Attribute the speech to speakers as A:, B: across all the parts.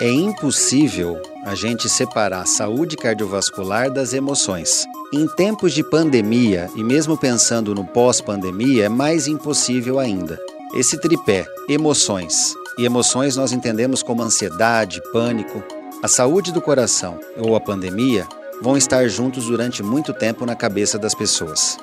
A: É impossível a gente separar a saúde cardiovascular das emoções. Em tempos de pandemia e mesmo pensando no pós-pandemia, é mais impossível ainda. Esse tripé, emoções, e emoções nós entendemos como ansiedade, pânico, a saúde do coração ou a pandemia vão estar juntos durante muito tempo na cabeça das pessoas.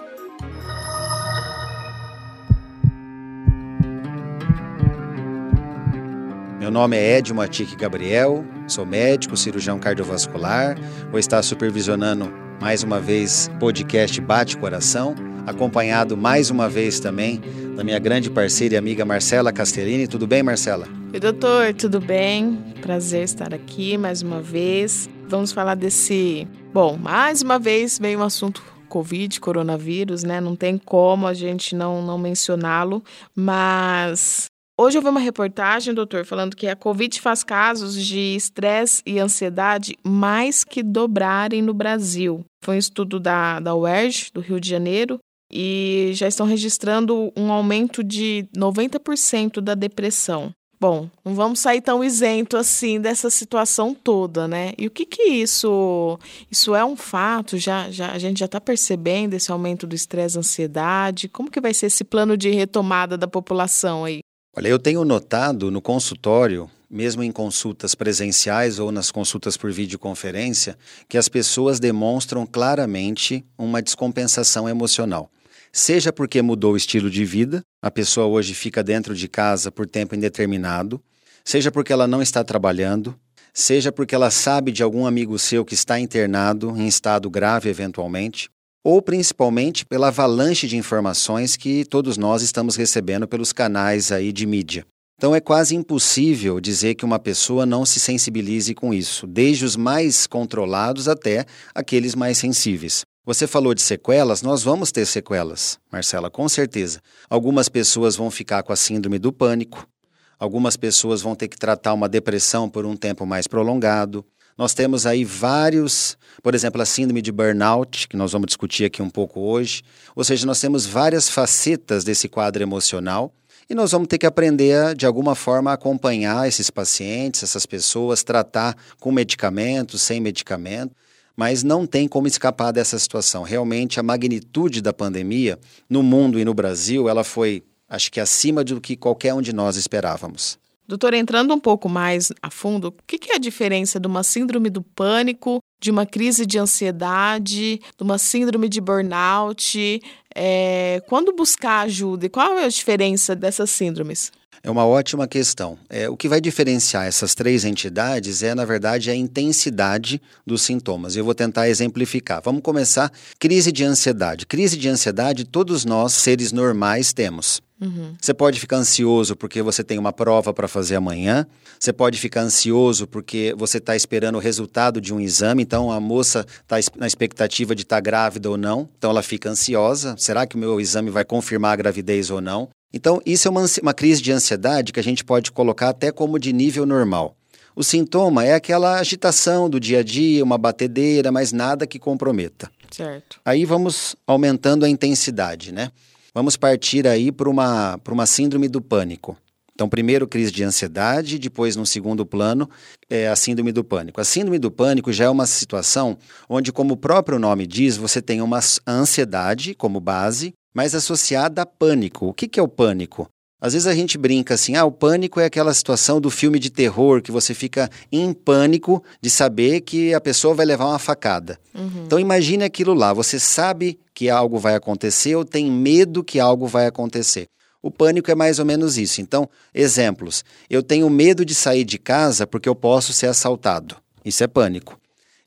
A: Meu nome é Edio Matique Gabriel, sou médico, cirurgião cardiovascular, vou estar supervisionando mais uma vez podcast Bate Coração, acompanhado mais uma vez também da minha grande parceira e amiga Marcela Castellini. Tudo bem, Marcela?
B: Oi, doutor, tudo bem? Prazer estar aqui mais uma vez. Vamos falar desse. Bom, mais uma vez vem um assunto Covid, coronavírus, né? Não tem como a gente não, não mencioná-lo, mas Hoje eu vi uma reportagem, doutor, falando que a Covid faz casos de estresse e ansiedade mais que dobrarem no Brasil. Foi um estudo da, da UERJ, do Rio de Janeiro, e já estão registrando um aumento de 90% da depressão. Bom, não vamos sair tão isento assim dessa situação toda, né? E o que que isso isso é um fato? Já, já a gente já está percebendo esse aumento do estresse, ansiedade. Como que vai ser esse plano de retomada da população aí?
A: Olha, eu tenho notado no consultório, mesmo em consultas presenciais ou nas consultas por videoconferência, que as pessoas demonstram claramente uma descompensação emocional. Seja porque mudou o estilo de vida, a pessoa hoje fica dentro de casa por tempo indeterminado, seja porque ela não está trabalhando, seja porque ela sabe de algum amigo seu que está internado, em estado grave eventualmente, ou principalmente pela avalanche de informações que todos nós estamos recebendo pelos canais aí de mídia. Então é quase impossível dizer que uma pessoa não se sensibilize com isso, desde os mais controlados até aqueles mais sensíveis. Você falou de sequelas, nós vamos ter sequelas, Marcela, com certeza. Algumas pessoas vão ficar com a síndrome do pânico, algumas pessoas vão ter que tratar uma depressão por um tempo mais prolongado, nós temos aí vários, por exemplo, a síndrome de burnout, que nós vamos discutir aqui um pouco hoje. Ou seja, nós temos várias facetas desse quadro emocional e nós vamos ter que aprender, de alguma forma, a acompanhar esses pacientes, essas pessoas, tratar com medicamento, sem medicamento. Mas não tem como escapar dessa situação. Realmente, a magnitude da pandemia no mundo e no Brasil, ela foi, acho que, acima do que qualquer um de nós esperávamos.
B: Doutor, entrando um pouco mais a fundo, o que é a diferença de uma síndrome do pânico, de uma crise de ansiedade, de uma síndrome de burnout? É, quando buscar ajuda? E qual é a diferença dessas síndromes?
A: É uma ótima questão. É, o que vai diferenciar essas três entidades é, na verdade, a intensidade dos sintomas. Eu vou tentar exemplificar. Vamos começar. Crise de ansiedade. Crise de ansiedade, todos nós, seres normais, temos. Uhum. Você pode ficar ansioso porque você tem uma prova para fazer amanhã. Você pode ficar ansioso porque você está esperando o resultado de um exame. Então a moça está na expectativa de estar tá grávida ou não. Então ela fica ansiosa. Será que o meu exame vai confirmar a gravidez ou não? Então isso é uma, uma crise de ansiedade que a gente pode colocar até como de nível normal. O sintoma é aquela agitação do dia a dia, uma batedeira, mas nada que comprometa.
B: Certo.
A: Aí vamos aumentando a intensidade, né? Vamos partir aí para uma, uma síndrome do pânico. Então, primeiro crise de ansiedade, depois, no segundo plano, é a síndrome do pânico. A síndrome do pânico já é uma situação onde, como o próprio nome diz, você tem uma ansiedade como base, mas associada a pânico. O que, que é o pânico? Às vezes a gente brinca assim, ah, o pânico é aquela situação do filme de terror que você fica em pânico de saber que a pessoa vai levar uma facada. Uhum. Então imagine aquilo lá, você sabe que algo vai acontecer ou tem medo que algo vai acontecer. O pânico é mais ou menos isso. Então, exemplos. Eu tenho medo de sair de casa porque eu posso ser assaltado. Isso é pânico.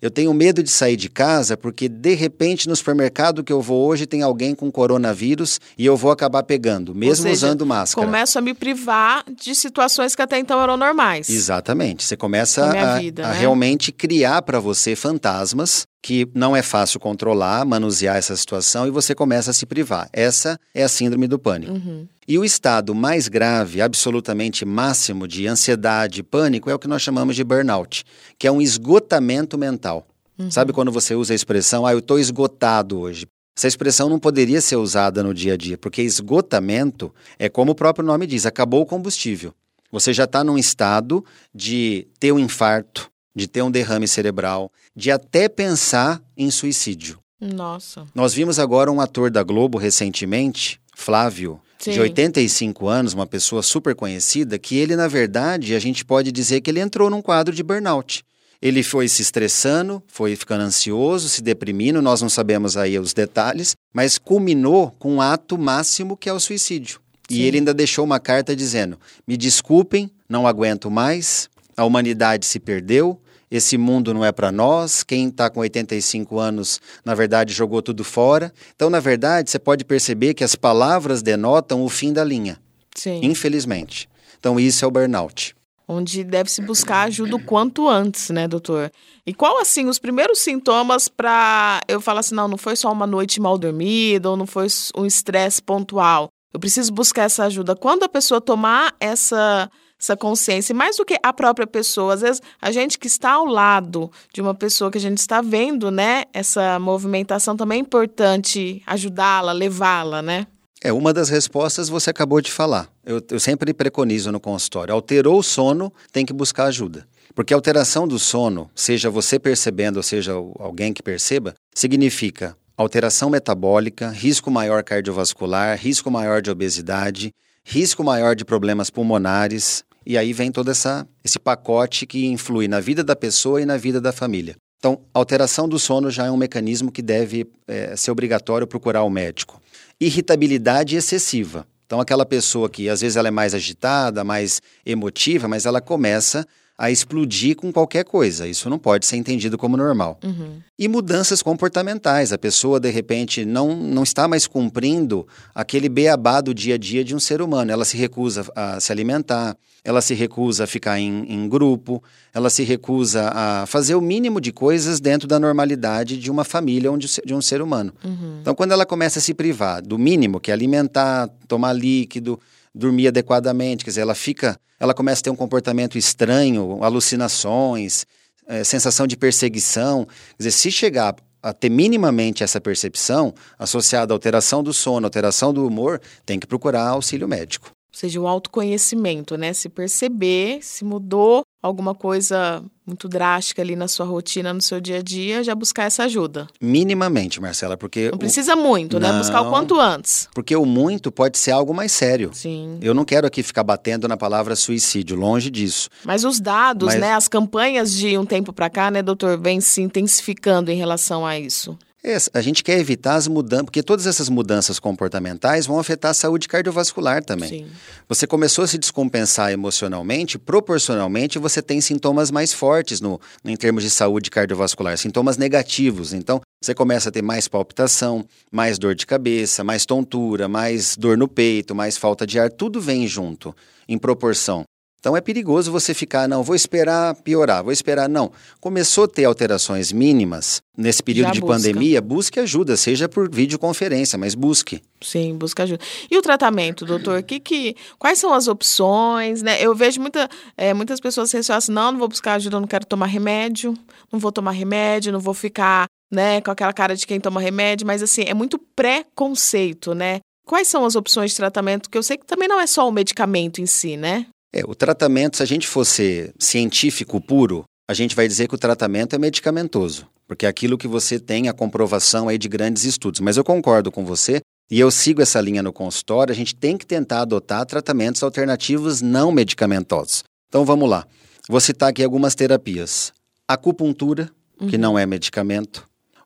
A: Eu tenho medo de sair de casa porque, de repente, no supermercado que eu vou hoje tem alguém com coronavírus e eu vou acabar pegando, mesmo seja, usando máscara.
B: Começo a me privar de situações que até então eram normais.
A: Exatamente. Você começa a, vida, a né? realmente criar para você fantasmas que não é fácil controlar, manusear essa situação e você começa a se privar. Essa é a síndrome do pânico. Uhum. E o estado mais grave, absolutamente máximo de ansiedade e pânico é o que nós chamamos de burnout, que é um esgotamento mental. Uhum. Sabe quando você usa a expressão, ah, eu estou esgotado hoje? Essa expressão não poderia ser usada no dia a dia, porque esgotamento é como o próprio nome diz, acabou o combustível. Você já está num estado de ter um infarto, de ter um derrame cerebral, de até pensar em suicídio.
B: Nossa.
A: Nós vimos agora um ator da Globo recentemente, Flávio, Sim. de 85 anos, uma pessoa super conhecida, que ele, na verdade, a gente pode dizer que ele entrou num quadro de burnout. Ele foi se estressando, foi ficando ansioso, se deprimindo, nós não sabemos aí os detalhes, mas culminou com um ato máximo que é o suicídio. Sim. E ele ainda deixou uma carta dizendo: Me desculpem, não aguento mais, a humanidade se perdeu, esse mundo não é para nós, quem está com 85 anos, na verdade, jogou tudo fora. Então, na verdade, você pode perceber que as palavras denotam o fim da linha.
B: Sim.
A: Infelizmente. Então, isso é o burnout.
B: Onde deve se buscar ajuda o quanto antes, né, doutor? E qual, assim, os primeiros sintomas para eu falar assim, não, não foi só uma noite mal dormida ou não foi um estresse pontual. Eu preciso buscar essa ajuda. Quando a pessoa tomar essa essa consciência, mais do que a própria pessoa. Às vezes, a gente que está ao lado de uma pessoa que a gente está vendo, né, essa movimentação também é importante ajudá-la, levá-la, né?
A: É, uma das respostas você acabou de falar. Eu, eu sempre preconizo no consultório: alterou o sono, tem que buscar ajuda. Porque alteração do sono, seja você percebendo, ou seja alguém que perceba, significa alteração metabólica, risco maior cardiovascular, risco maior de obesidade, risco maior de problemas pulmonares, e aí vem todo essa, esse pacote que influi na vida da pessoa e na vida da família. Então, alteração do sono já é um mecanismo que deve é, ser obrigatório procurar o médico. Irritabilidade excessiva. Então, aquela pessoa que às vezes ela é mais agitada, mais emotiva, mas ela começa a explodir com qualquer coisa. Isso não pode ser entendido como normal.
B: Uhum.
A: E mudanças comportamentais. A pessoa, de repente, não, não está mais cumprindo aquele beabá do dia a dia de um ser humano. Ela se recusa a se alimentar, ela se recusa a ficar em, em grupo, ela se recusa a fazer o mínimo de coisas dentro da normalidade de uma família ou de um ser humano.
B: Uhum.
A: Então, quando ela começa a se privar do mínimo, que é alimentar, tomar líquido, dormir adequadamente, quer dizer, ela fica, ela começa a ter um comportamento estranho, alucinações, é, sensação de perseguição. Quer dizer, se chegar a ter minimamente essa percepção associada à alteração do sono, alteração do humor, tem que procurar auxílio médico.
B: Ou seja, o autoconhecimento, né? Se perceber, se mudou alguma coisa muito drástica ali na sua rotina, no seu dia a dia, já buscar essa ajuda.
A: Minimamente, Marcela, porque.
B: Não precisa muito, né? Buscar o quanto antes.
A: Porque o muito pode ser algo mais sério.
B: Sim.
A: Eu não quero aqui ficar batendo na palavra suicídio, longe disso.
B: Mas os dados, Mas... né? As campanhas de um tempo para cá, né, doutor, vem se intensificando em relação a isso.
A: É, a gente quer evitar as mudanças, porque todas essas mudanças comportamentais vão afetar a saúde cardiovascular também.
B: Sim.
A: Você começou a se descompensar emocionalmente, proporcionalmente você tem sintomas mais fortes no, em termos de saúde cardiovascular, sintomas negativos. Então, você começa a ter mais palpitação, mais dor de cabeça, mais tontura, mais dor no peito, mais falta de ar, tudo vem junto, em proporção. Então é perigoso você ficar, não, vou esperar piorar, vou esperar. Não. Começou a ter alterações mínimas nesse período Já de busca. pandemia, busque ajuda, seja por videoconferência, mas busque.
B: Sim, busque ajuda. E o tratamento, doutor? Que, que, quais são as opções? Né? Eu vejo muita, é, muitas pessoas que assim, não, não vou buscar ajuda, não quero tomar remédio, não vou tomar remédio, não vou ficar né, com aquela cara de quem toma remédio, mas assim, é muito preconceito, né? Quais são as opções de tratamento? Que eu sei que também não é só o medicamento em si, né?
A: É, o tratamento, se a gente fosse científico puro, a gente vai dizer que o tratamento é medicamentoso, porque é aquilo que você tem a comprovação aí de grandes estudos. Mas eu concordo com você e eu sigo essa linha no consultório, a gente tem que tentar adotar tratamentos alternativos não medicamentosos. Então vamos lá. Vou citar aqui algumas terapias. Acupuntura, uhum. que não é medicamento.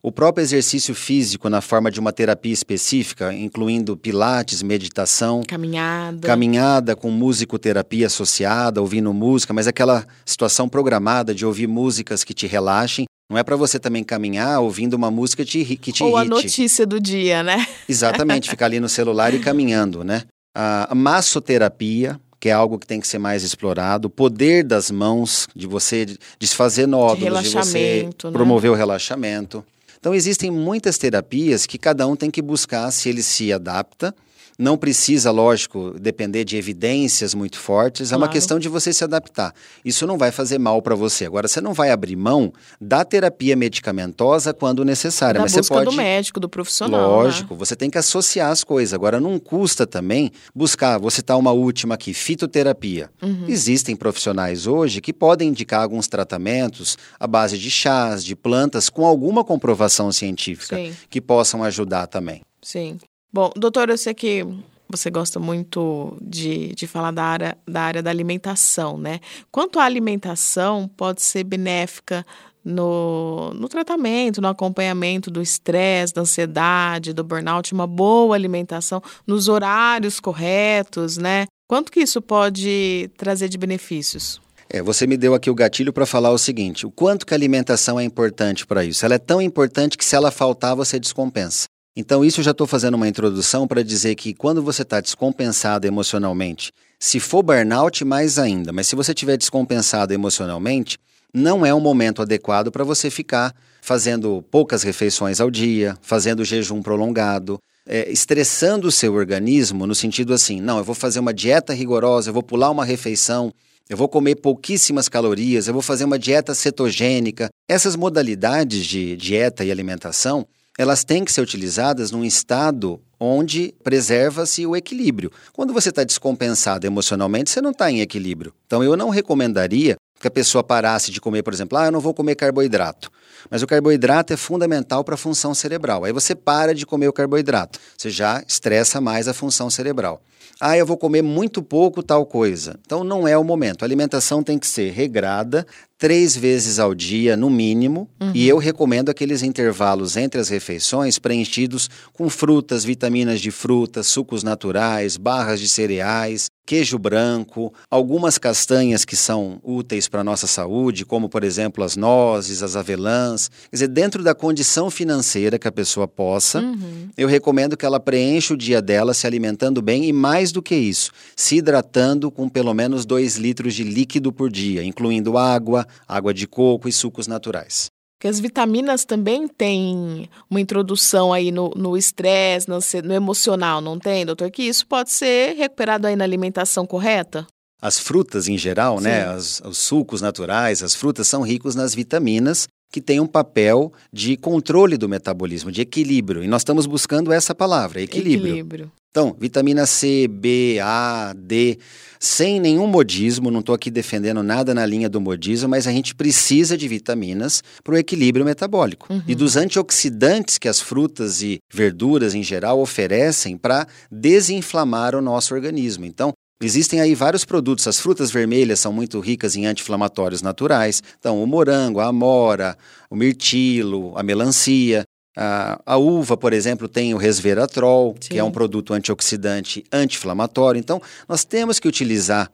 A: O próprio exercício físico na forma de uma terapia específica, incluindo pilates, meditação,
B: caminhada,
A: caminhada com musicoterapia associada, ouvindo música, mas aquela situação programada de ouvir músicas que te relaxem. Não é para você também caminhar ouvindo uma música que te, que te
B: Ou
A: irrite.
B: a notícia do dia, né?
A: Exatamente, ficar ali no celular e caminhando, né? A massoterapia, que é algo que tem que ser mais explorado, o poder das mãos, de você desfazer nódulos, de, de você né? promover o relaxamento. Então, existem muitas terapias que cada um tem que buscar se ele se adapta não precisa, lógico, depender de evidências muito fortes, é uma questão de você se adaptar. Isso não vai fazer mal para você. Agora, você não vai abrir mão da terapia medicamentosa quando necessária.
B: Da
A: mas
B: busca
A: você pode...
B: do médico, do profissional. né?
A: Lógico, você tem que associar as coisas. Agora, não custa também buscar, vou citar uma última aqui, fitoterapia.
B: Uhum.
A: Existem profissionais hoje que podem indicar alguns tratamentos à base de chás, de plantas, com alguma comprovação científica,
B: Sim.
A: que possam ajudar também.
B: Sim. Bom, doutor, eu sei que você gosta muito de, de falar da área, da área da alimentação, né? Quanto à alimentação pode ser benéfica no, no tratamento, no acompanhamento do estresse, da ansiedade, do burnout, uma boa alimentação, nos horários corretos, né? Quanto que isso pode trazer de benefícios?
A: É, você me deu aqui o gatilho para falar o seguinte: o quanto que a alimentação é importante para isso. Ela é tão importante que se ela faltar, você descompensa. Então, isso eu já estou fazendo uma introdução para dizer que quando você está descompensado emocionalmente, se for burnout, mais ainda, mas se você estiver descompensado emocionalmente, não é um momento adequado para você ficar fazendo poucas refeições ao dia, fazendo jejum prolongado, é, estressando o seu organismo no sentido assim: não, eu vou fazer uma dieta rigorosa, eu vou pular uma refeição. Eu vou comer pouquíssimas calorias, eu vou fazer uma dieta cetogênica. Essas modalidades de dieta e alimentação, elas têm que ser utilizadas num estado onde preserva-se o equilíbrio. Quando você está descompensado emocionalmente, você não está em equilíbrio. Então, eu não recomendaria que a pessoa parasse de comer, por exemplo, ah, eu não vou comer carboidrato. Mas o carboidrato é fundamental para a função cerebral. Aí você para de comer o carboidrato, você já estressa mais a função cerebral. Ah, eu vou comer muito pouco tal coisa. Então não é o momento. A alimentação tem que ser regrada, três vezes ao dia, no mínimo, uhum. e eu recomendo aqueles intervalos entre as refeições preenchidos com frutas, vitaminas de frutas, sucos naturais, barras de cereais, queijo branco, algumas castanhas que são úteis para a nossa saúde, como por exemplo as nozes, as avelãs. Quer dizer, dentro da condição financeira que a pessoa possa, uhum. eu recomendo que ela preencha o dia dela se alimentando bem e mais do que isso, se hidratando com pelo menos 2 litros de líquido por dia, incluindo água, água de coco e sucos naturais.
B: Porque as vitaminas também têm uma introdução aí no estresse, no, no, emocional, não tem, doutor? Que isso pode ser recuperado aí na alimentação correta?
A: As frutas em geral, né? As, os sucos naturais, as frutas são ricos nas vitaminas que têm um papel de controle do metabolismo, de equilíbrio. E nós estamos buscando essa palavra, equilíbrio.
B: Equilíbrio.
A: Então, vitamina C, B, A, D, sem nenhum modismo, não estou aqui defendendo nada na linha do modismo, mas a gente precisa de vitaminas para o equilíbrio metabólico. Uhum. E dos antioxidantes que as frutas e verduras em geral oferecem para desinflamar o nosso organismo. Então, Existem aí vários produtos. As frutas vermelhas são muito ricas em anti-inflamatórios naturais. Então, o morango, a amora, o mirtilo, a melancia. A, a, uva, por exemplo, tem o resveratrol, Sim. que é um produto antioxidante anti-inflamatório. Então, nós temos que utilizar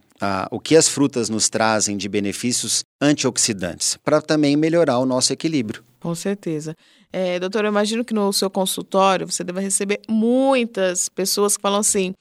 A: o que as frutas nos trazem de benefícios antioxidantes para também melhorar o nosso equilíbrio.
B: Com certeza. É, doutor, eu imagino que no seu consultório você deve receber muitas pessoas que falam assim: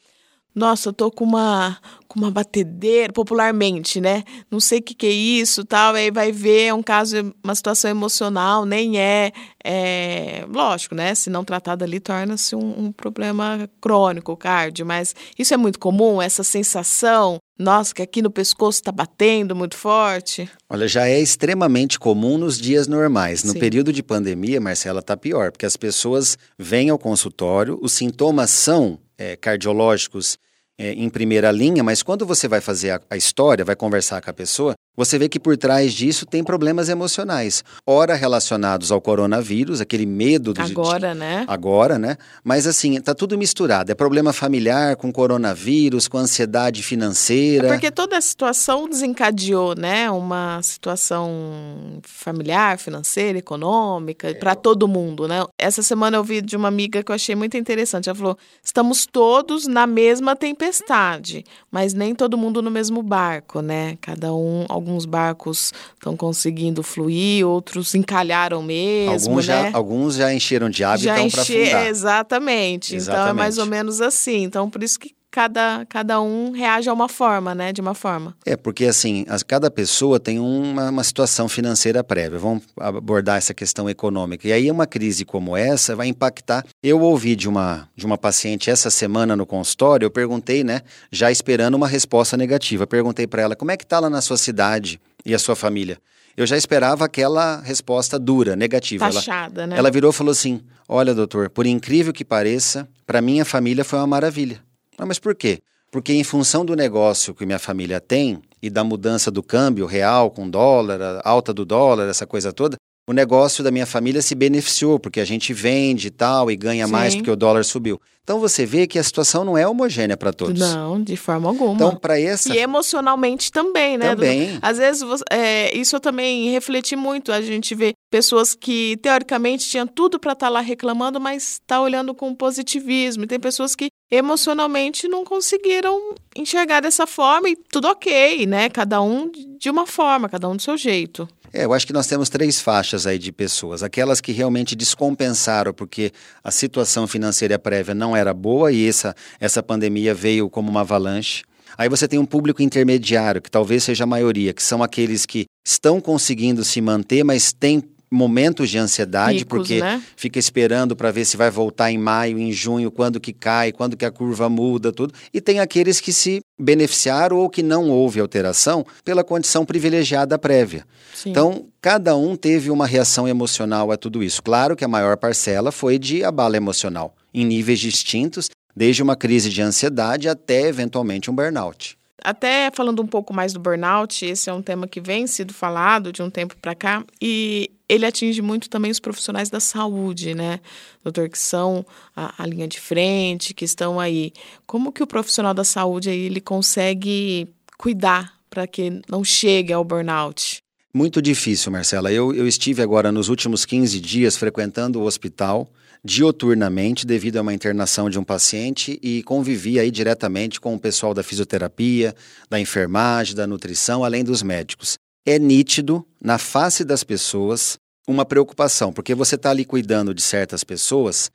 B: nossa, eu tô com uma, com uma batedeira, popularmente, né? Não sei o que, que é isso, tal. Aí vai ver, é um caso, uma situação emocional, nem é, é lógico, né? Se não tratado ali, torna-se um, um, problema crônico, cardio. Mas isso é muito comum, essa sensação, nossa, que aqui no pescoço está batendo muito forte.
A: Olha, já é extremamente comum nos dias normais. No Sim. período de pandemia, Marcela, tá pior, porque as pessoas vêm ao consultório, os sintomas são é, cardiológicos é, em primeira linha, mas quando você vai fazer a, a, história, vai conversar com a pessoa, você vê que por trás disso tem problemas emocionais. Ora relacionados ao coronavírus, aquele medo do
B: Agora, né?
A: Agora, né? Mas assim, tá tudo misturado. É problema familiar com coronavírus, com ansiedade financeira.
B: É porque toda a situação desencadeou, né? Uma situação familiar, financeira, econômica, é. para todo mundo, né? Essa semana eu vi de uma amiga que eu achei muito interessante. Ela falou: estamos todos na mesma tempestade, mas nem todo mundo no mesmo barco, né? Cada um alguns barcos estão conseguindo fluir, outros encalharam mesmo,
A: alguns
B: né?
A: Já, alguns já encheram de água e estão para afundar.
B: Exatamente. exatamente. Então é mais ou menos assim. Então por isso que cada, cada um reage a uma forma, né? De uma forma.
A: É, porque assim, as, cada pessoa tem uma, uma situação financeira prévia. Vamos abordar essa questão econômica. E aí uma crise como essa vai impactar. Eu ouvi de uma, de uma paciente essa semana no consultório, eu perguntei, né? Já esperando uma resposta negativa. Perguntei para ela, como é que tá lá na sua cidade e a sua família? eu já esperava aquela resposta dura, negativa.
B: Taxada,
A: ela,
B: né?
A: Ela virou e falou assim: Olha, doutor, por incrível que pareça, para minha família foi uma maravilha. Ah, mas por quê? Porque em função do negócio que minha família tem e da mudança do câmbio real com dólar, a alta do dólar, essa coisa toda, o negócio da minha família se beneficiou, porque a gente vende e tal e ganha Sim. mais porque o dólar subiu. Então você vê que a situação não é homogênea para todos.
B: Não, de forma alguma.
A: Então, para essa.
B: E emocionalmente também, né?
A: Também.
B: Às vezes, é, isso eu também refleti muito. A gente vê pessoas que, teoricamente, tinham tudo para estar tá lá reclamando, mas está olhando com positivismo. E tem pessoas que emocionalmente não conseguiram enxergar dessa forma e tudo ok, né? Cada um de uma forma, cada um do seu jeito.
A: É, eu acho que nós temos três faixas aí de pessoas. Aquelas que realmente descompensaram porque a situação financeira prévia não era boa e essa, essa pandemia veio como uma avalanche. Aí você tem um público intermediário, que talvez seja a maioria, que são aqueles que estão conseguindo se manter, mas têm momentos de ansiedade, porque
B: né?
A: fica esperando para ver se vai voltar em maio, em junho, quando que cai, quando que a curva muda, tudo. E tem aqueles que se beneficiaram ou que não houve alteração pela condição privilegiada prévia.
B: Sim.
A: Então, cada um teve uma reação emocional a tudo isso. Claro que a maior parcela foi de abalo emocional, em níveis distintos, desde uma crise de ansiedade até eventualmente um burnout.
B: Até falando um pouco mais do burnout, esse é um tema que vem sido falado de um tempo para cá e ele atinge muito também os profissionais da saúde, né, doutor, que são a, a linha de frente, que estão aí. Como que o profissional da saúde aí ele consegue cuidar para que não chegue ao burnout?
A: Muito difícil, Marcela. Eu, eu estive agora nos últimos 15 dias frequentando o hospital dioturnamente devido a uma internação de um paciente e convivi aí diretamente com o pessoal da fisioterapia, da enfermagem, da nutrição, além dos médicos. É nítido na face das pessoas uma preocupação, porque você está ali cuidando de certas pessoas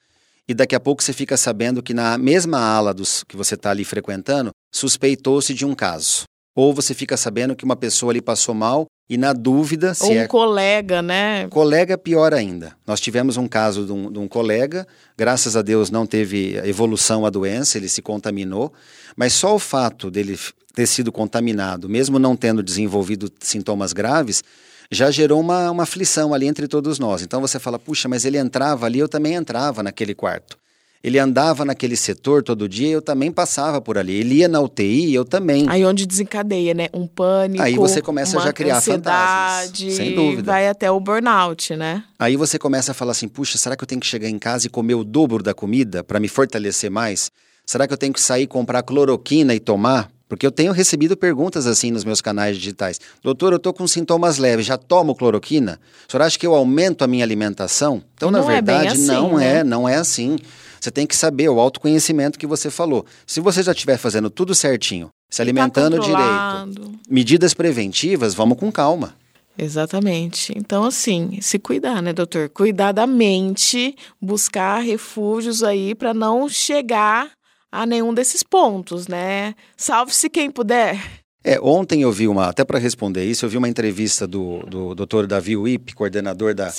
A: e daqui a pouco você fica sabendo que na mesma ala dos que você está ali frequentando, suspeitou-se de um caso. Ou você fica sabendo que uma pessoa ali passou mal e na dúvida se
B: Ou um
A: é...
B: colega, né?
A: Colega pior ainda. Nós tivemos um caso de um, de um, colega, graças a Deus não teve evolução a doença, ele se contaminou, mas só o fato dele ter sido contaminado, mesmo não tendo desenvolvido sintomas graves, já gerou uma, uma aflição ali entre todos nós. Então você fala, puxa, mas ele entrava ali, eu também entrava naquele quarto. Ele andava naquele setor todo dia, eu também passava por ali. Ele ia na UTI, eu também.
B: Aí onde desencadeia, né? Um pânico.
A: Aí você começa já a criar fantasmas. Sem dúvida.
B: Vai até o burnout, né?
A: Aí você começa a falar assim: puxa, será que eu tenho que chegar em casa e comer o dobro da comida para me fortalecer mais? Será que eu tenho que sair comprar cloroquina e tomar? Porque eu tenho recebido perguntas assim nos meus canais digitais. Doutor, eu estou com sintomas leves, já tomo cloroquina? O senhor acha que eu aumento a minha alimentação? Então,
B: não
A: na verdade,
B: é assim,
A: não
B: né?
A: é, não é assim. Você tem que saber o autoconhecimento que você falou. Se você já estiver fazendo tudo certinho, se alimentando
B: tá
A: direito, medidas preventivas, vamos com calma.
B: Exatamente. Então, assim, se cuidar, né, doutor? Cuidar da mente, buscar refúgios aí para não chegar a nenhum desses pontos, né? Salve-se quem puder.
A: É, ontem eu vi uma, até para responder isso, eu vi uma entrevista do, do Dr. Davi Wip, coordenador da,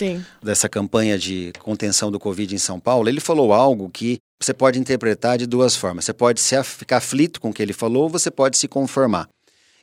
A: dessa campanha de contenção do Covid em São Paulo. Ele falou algo que você pode interpretar de duas formas. Você pode se, ficar aflito com o que ele falou, ou você pode se conformar.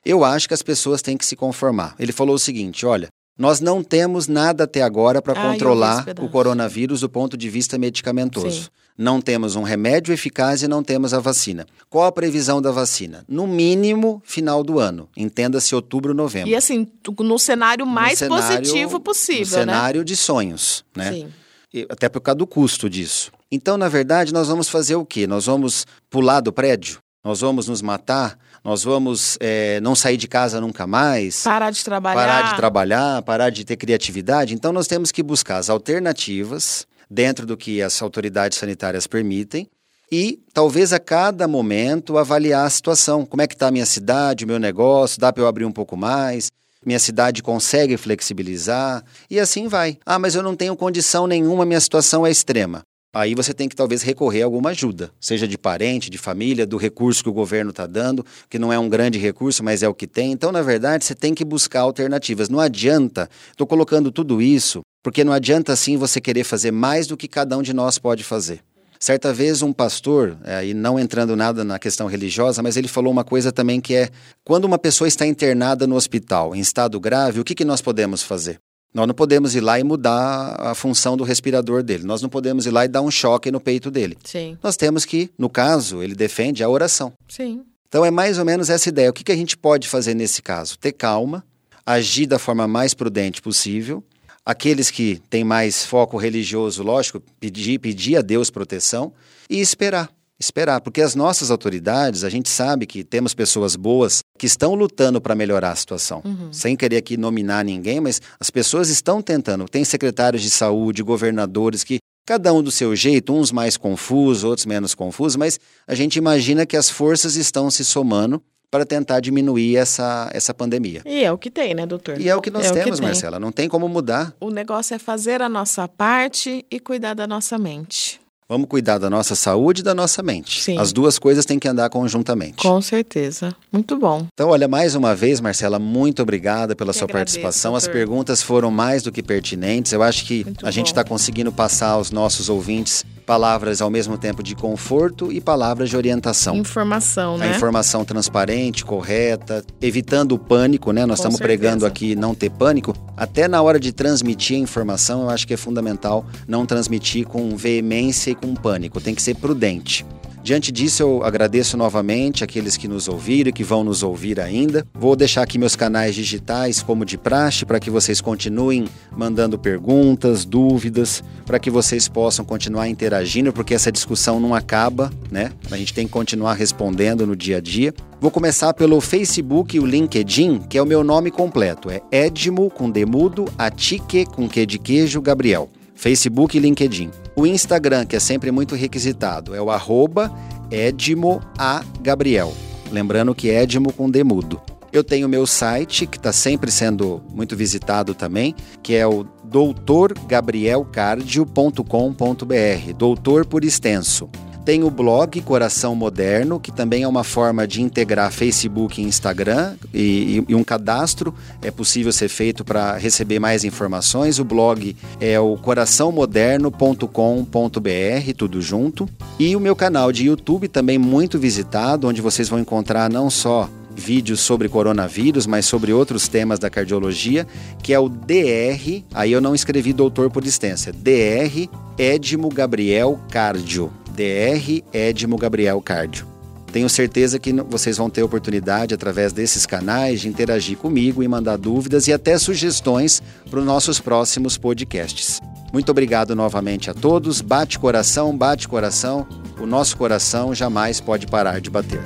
A: Eu acho que as pessoas têm que se conformar. Ele falou o seguinte: olha, nós não temos nada até agora para
B: Ah,
A: controlar o coronavírus do ponto de vista medicamentoso.
B: Sim.
A: Não temos um remédio eficaz e não temos a vacina. Qual a previsão da vacina? No mínimo, final do ano. Entenda-se outubro, novembro.
B: E assim, no cenário mais
A: No cenário-
B: positivo possível,
A: no
B: né?
A: cenário de sonhos, né?
B: Sim.
A: E até por causa do custo disso. Então, na verdade, nós vamos fazer o quê? Nós vamos pular do prédio? Nós vamos nos matar? Nós vamos eh, não sair de casa nunca mais?
B: Parar de trabalhar.
A: parar de trabalhar, parar de ter criatividade. Então, nós temos que buscar as alternativas dentro do que as autoridades sanitárias permitem e talvez a cada momento avaliar a situação. Como é que está a minha cidade, o meu negócio? Dá para eu abrir um pouco mais? Minha cidade consegue flexibilizar? E assim vai. Ah, mas eu não tenho condição nenhuma, minha situação é extrema. Aí você tem que talvez recorrer a alguma ajuda, seja de parente, de família, do recurso que o governo está dando, que não é um grande recurso, mas é o que tem. Então, na verdade, você tem que buscar alternativas. Não adianta, estou colocando tudo isso, porque não adianta assim você querer fazer mais do que cada um de nós pode fazer. Certa vez um pastor, é, e não entrando nada na questão religiosa, mas ele falou uma coisa também que é: quando uma pessoa está internada no hospital em estado grave, o que, que nós podemos fazer? Nós não podemos ir lá e mudar a função do respirador dele. Nós não podemos ir lá e dar um choque no peito dele.
B: Sim.
A: Nós temos que, no caso, ele defende a oração.
B: Sim.
A: Então é mais ou menos essa ideia. O que, que a gente pode fazer nesse caso? Ter calma, agir da forma mais prudente possível. Aqueles que têm mais foco religioso, lógico, pedir, pedir a Deus proteção e esperar esperar, porque as nossas autoridades, a gente sabe que temos pessoas boas que estão lutando para melhorar a situação. Uhum. Sem querer aqui nominar ninguém, mas as pessoas estão tentando. Tem secretários de saúde, governadores que cada um do seu jeito, uns mais confusos, outros menos confusos, mas a gente imagina que as forças estão se somando para tentar diminuir essa, essa pandemia.
B: E é o que tem, né, doutor?
A: E é o que nós é temos, que Marcela. Não tem como mudar.
B: O negócio é fazer a nossa parte e cuidar da nossa mente.
A: Vamos cuidar da nossa saúde e da nossa mente.
B: Sim.
A: As duas coisas têm que andar conjuntamente.
B: Com certeza. Muito bom.
A: Então, olha, mais uma vez, Marcela, muito obrigada pela que sua agradeço, participação.
B: Doutor.
A: As perguntas foram mais do que pertinentes. Eu acho que muito a gente está conseguindo passar aos nossos ouvintes palavras ao mesmo tempo de conforto e palavras de orientação.
B: Informação, né?
A: A informação transparente, correta, evitando o pânico, né? Nós Com estamos certeza. pregando aqui não ter pânico. Até na hora de transmitir a informação, eu acho que é fundamental não transmitir com veemência com pânico, tem que ser prudente. Diante disso, eu agradeço novamente aqueles que nos ouviram e que vão nos ouvir ainda. Vou deixar aqui meus canais digitais, como de praxe, para que vocês continuem mandando perguntas, dúvidas, para que vocês possam continuar interagindo, porque essa discussão não acaba, né? A gente tem que continuar respondendo no dia a dia. Vou começar pelo Facebook e o LinkedIn, que é o meu nome completo. É Edmo com demudo, Atique com que de queijo, Gabriel. Facebook e LinkedIn. O Instagram, que é sempre muito requisitado, é o arroba Edmo A. Gabriel. Lembrando que Edmo com demudo. Eu tenho meu site, que está sempre sendo muito visitado também, que é o doutorgabrielcardio.com.br, doutor por extenso. Tem o blog Coração Moderno, que também é uma forma de integrar Facebook e Instagram, e, e um cadastro é possível ser feito para receber mais informações. O blog é o coraçãomoderno.com.br, tudo junto. E o meu canal de YouTube, também muito visitado, onde vocês vão encontrar não só vídeos sobre coronavírus, mas sobre outros temas da cardiologia, que é o DR, aí eu não escrevi doutor por extensa, DR Edmo Gabriel Cardio. DR Edmo Gabriel Cardio. Tenho certeza que vocês vão ter oportunidade, através desses canais, de interagir comigo e mandar dúvidas e até sugestões para os nossos próximos podcasts. Muito obrigado novamente a todos. Bate coração, bate coração. O nosso coração jamais pode parar de bater.